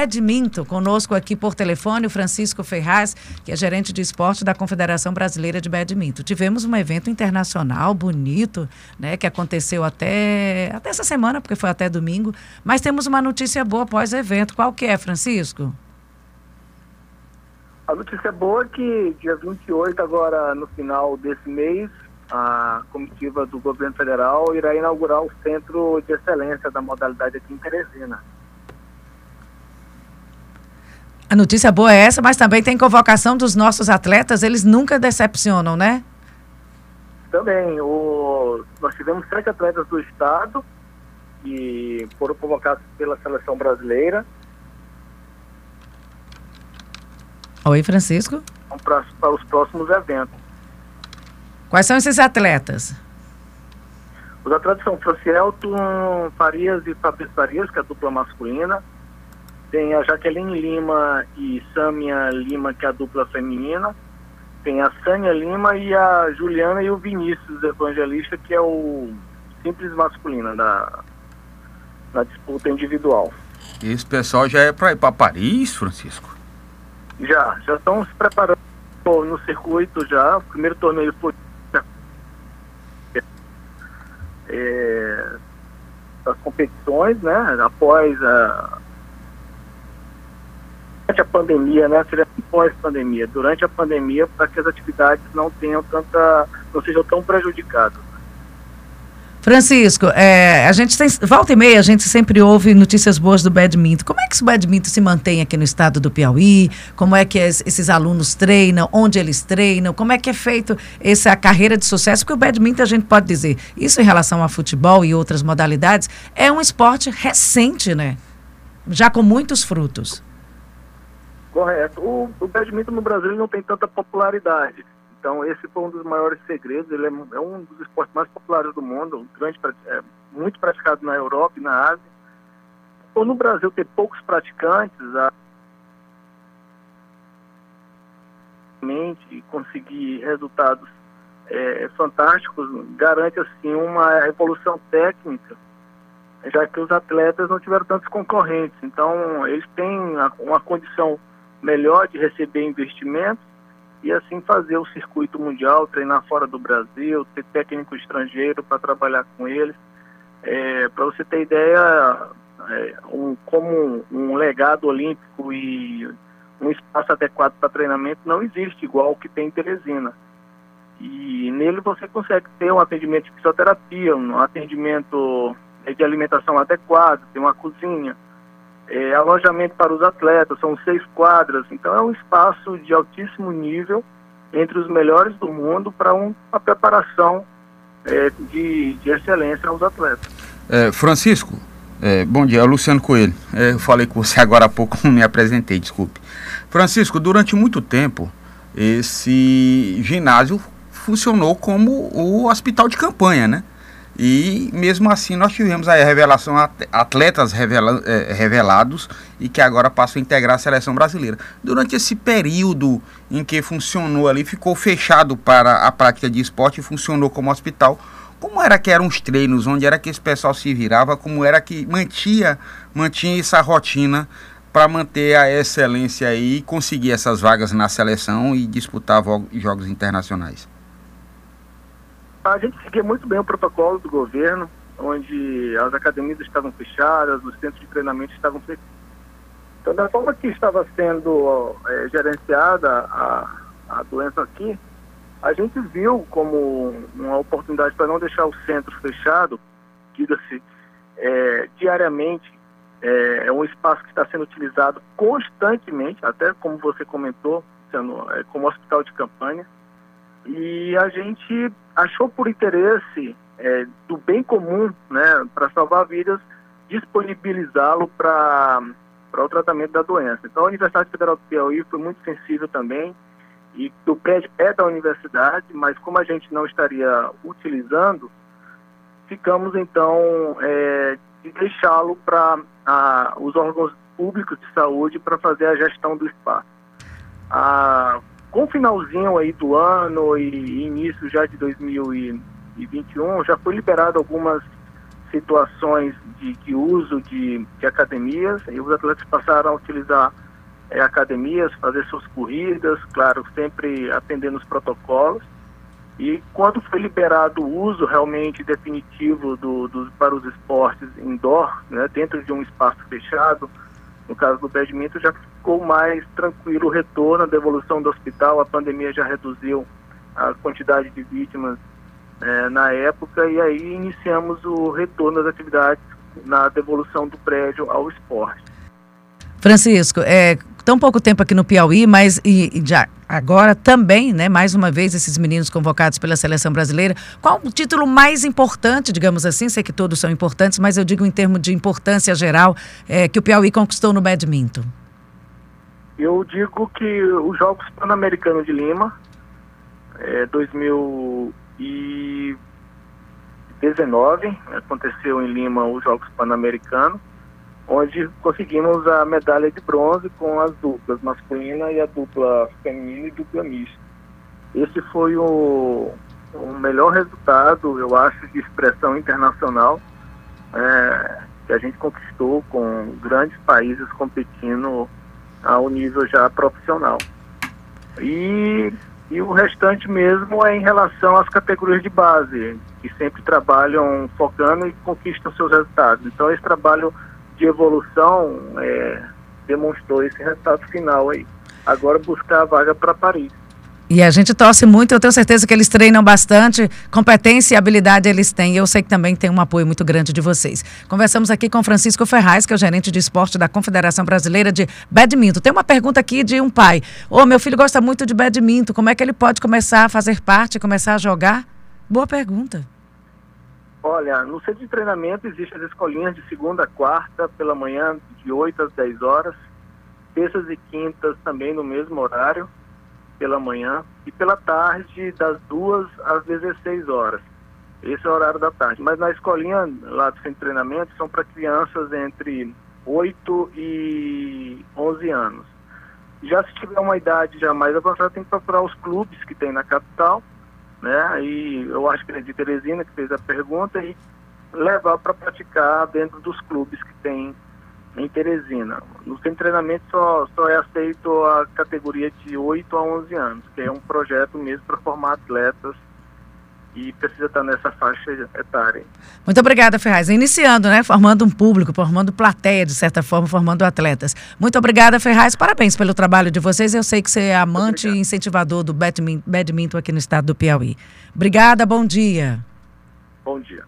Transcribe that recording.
Badminton, conosco aqui por telefone o Francisco Ferraz, que é gerente de esporte da Confederação Brasileira de Badminton. Tivemos um evento internacional bonito, né, que aconteceu até, até essa semana, porque foi até domingo, mas temos uma notícia boa após o evento. Qual que é, Francisco? A notícia boa é que dia 28, agora no final desse mês, a comitiva do governo federal irá inaugurar o Centro de Excelência da modalidade aqui em Teresina. A notícia boa é essa, mas também tem convocação dos nossos atletas, eles nunca decepcionam, né? Também, o, nós tivemos sete atletas do estado que foram convocados pela seleção brasileira. Oi, Francisco. Para, para os próximos eventos. Quais são esses atletas? Os atletas são Francielton Farias e Fabrício Farias, que é a dupla masculina. Tem a Jaqueline Lima e Sâmia Lima, que é a dupla feminina. Tem a Sânia Lima e a Juliana e o Vinícius Evangelista, que é o simples masculino da, da disputa individual. Esse pessoal já é para ir para Paris, Francisco? Já, já estão se preparando no circuito já. O primeiro torneio foi é, das competições, né? Após a durante a pandemia, né? Seria pós-pandemia, durante a pandemia, para que as atividades não tenham tanta, não sejam tão prejudicadas. Francisco, é, a gente tem, volta e meia, a gente sempre ouve notícias boas do badminton. Como é que o badminton se mantém aqui no estado do Piauí? Como é que esses alunos treinam? Onde eles treinam? Como é que é feito essa carreira de sucesso? Porque o badminton, a gente pode dizer, isso em relação ao futebol e outras modalidades, é um esporte recente, né? Já com muitos frutos. Correto. O, o badminton no Brasil não tem tanta popularidade. Então, esse foi um dos maiores segredos. Ele é, é um dos esportes mais populares do mundo, grande, é, muito praticado na Europa e na Ásia. Por no Brasil ter poucos praticantes, a e conseguir resultados é, fantásticos garante assim uma evolução técnica já que os atletas não tiveram tantos concorrentes então eles têm uma condição melhor de receber investimentos e assim fazer o circuito mundial, treinar fora do Brasil, ter técnico estrangeiro para trabalhar com eles. É, para você ter ideia, é, um, como um, legado olímpico e um espaço adequado para treinamento não existe igual o que tem em Teresina. E nele você consegue ter um atendimento de fisioterapia, um atendimento de alimentação adequado, tem uma cozinha, é, alojamento para os atletas, são seis quadras, então é um espaço de altíssimo nível entre os melhores do mundo para um, uma preparação é, de, de, excelência aos atletas. É, Francisco, é, bom dia, Luciano Coelho. É, eu falei com você agora há pouco, não me apresentei, desculpe. Francisco, durante muito tempo, esse ginásio funcionou como o hospital de campanha, né? E mesmo assim nós tivemos a revelação atletas revela, é, revelados e que agora passam a integrar a seleção brasileira. Durante esse período em que funcionou ali, ficou fechado para a prática de esporte e funcionou como hospital. Como era que eram os treinos, onde era que esse pessoal se virava, como era que mantinha, mantinha essa rotina para manter a excelência aí e conseguir essas vagas na seleção e disputar jogos internacionais? A gente seguia muito bem o protocolo do governo, onde as academias estavam fechadas, os centros de treinamento estavam fechados. Então, da forma que estava sendo é, gerenciada a, a doença aqui, a gente viu como uma oportunidade para não deixar o centro fechado, diga-se, é, diariamente, é, é, um espaço que está sendo utilizado constantemente, até como você comentou, sendo, como hospital de campanha. E a gente achou por interesse é, do bem comum, né, para salvar vidas, disponibilizá-lo para o tratamento da doença. Então, a Universidade Federal do Piauí foi muito sensível também, e o prédio é da universidade, mas como a gente não estaria utilizando, ficamos então é, de deixá-lo para os órgãos públicos de saúde para fazer a gestão do espaço. A com o finalzinho aí do ano e início já de 2021, já foi liberado algumas situações de, de uso de, de, academias e os atletas passaram a utilizar é, academias, fazer suas corridas, claro, sempre atendendo os protocolos. E quando foi liberado o uso realmente definitivo do, do, para os esportes indoor, né, dentro de um espaço fechado, no caso do badminton, já ficou mais tranquilo o retorno, a devolução do hospital, a pandemia já reduziu a quantidade de vítimas é, na época e aí iniciamos o retorno das atividades na devolução do prédio ao esporte. Francisco, é tão pouco tempo aqui no Piauí, mas e, e já agora também, né, mais uma vez esses meninos convocados pela seleção brasileira. Qual o título mais importante, digamos assim? Sei que todos são importantes, mas eu digo em termos de importância geral é, que o Piauí conquistou no badminton. Eu digo que os Jogos Pan-Americanos de Lima, é, 2019, aconteceu em Lima os Jogos Pan-Americanos onde conseguimos a medalha de bronze com as duplas masculina e a dupla feminina e dupla mista. Esse foi o, o melhor resultado, eu acho, de expressão internacional é, que a gente conquistou com grandes países competindo ao nível já profissional. E, e o restante mesmo é em relação às categorias de base, que sempre trabalham focando e conquistam seus resultados. Então, esse trabalho de evolução é, demonstrou esse resultado final aí. Agora buscar a vaga para Paris. E a gente torce muito, eu tenho certeza que eles treinam bastante, competência e habilidade eles têm. E eu sei que também tem um apoio muito grande de vocês. Conversamos aqui com Francisco Ferraz, que é o gerente de esporte da Confederação Brasileira de Badminton. Tem uma pergunta aqui de um pai. Ô, meu filho gosta muito de badminton, como é que ele pode começar a fazer parte, começar a jogar? Boa pergunta. Olha, no centro de treinamento existem as escolinhas de segunda a quarta, pela manhã, de 8 às 10 horas, terças e quintas também no mesmo horário, pela manhã, e pela tarde, das 2 às 16 horas. Esse é o horário da tarde. Mas na escolinha lá do centro de treinamento são para crianças entre 8 e 11 anos. Já se tiver uma idade já mais avançada, tem que procurar os clubes que tem na capital né? E eu acho que é de Teresina que fez a pergunta e levar para praticar dentro dos clubes que tem em Teresina. No centro de treinamento só, só é aceito a categoria de 8 a 11 anos, que é um projeto mesmo para formar atletas e precisa estar nessa faixa etária. Muito obrigada, Ferraz. Iniciando, né? Formando um público, formando plateia, de certa forma, formando atletas. Muito obrigada, Ferraz. Parabéns pelo trabalho de vocês. Eu sei que você é amante e incentivador do badminton aqui no estado do Piauí. Obrigada, bom dia. Bom dia.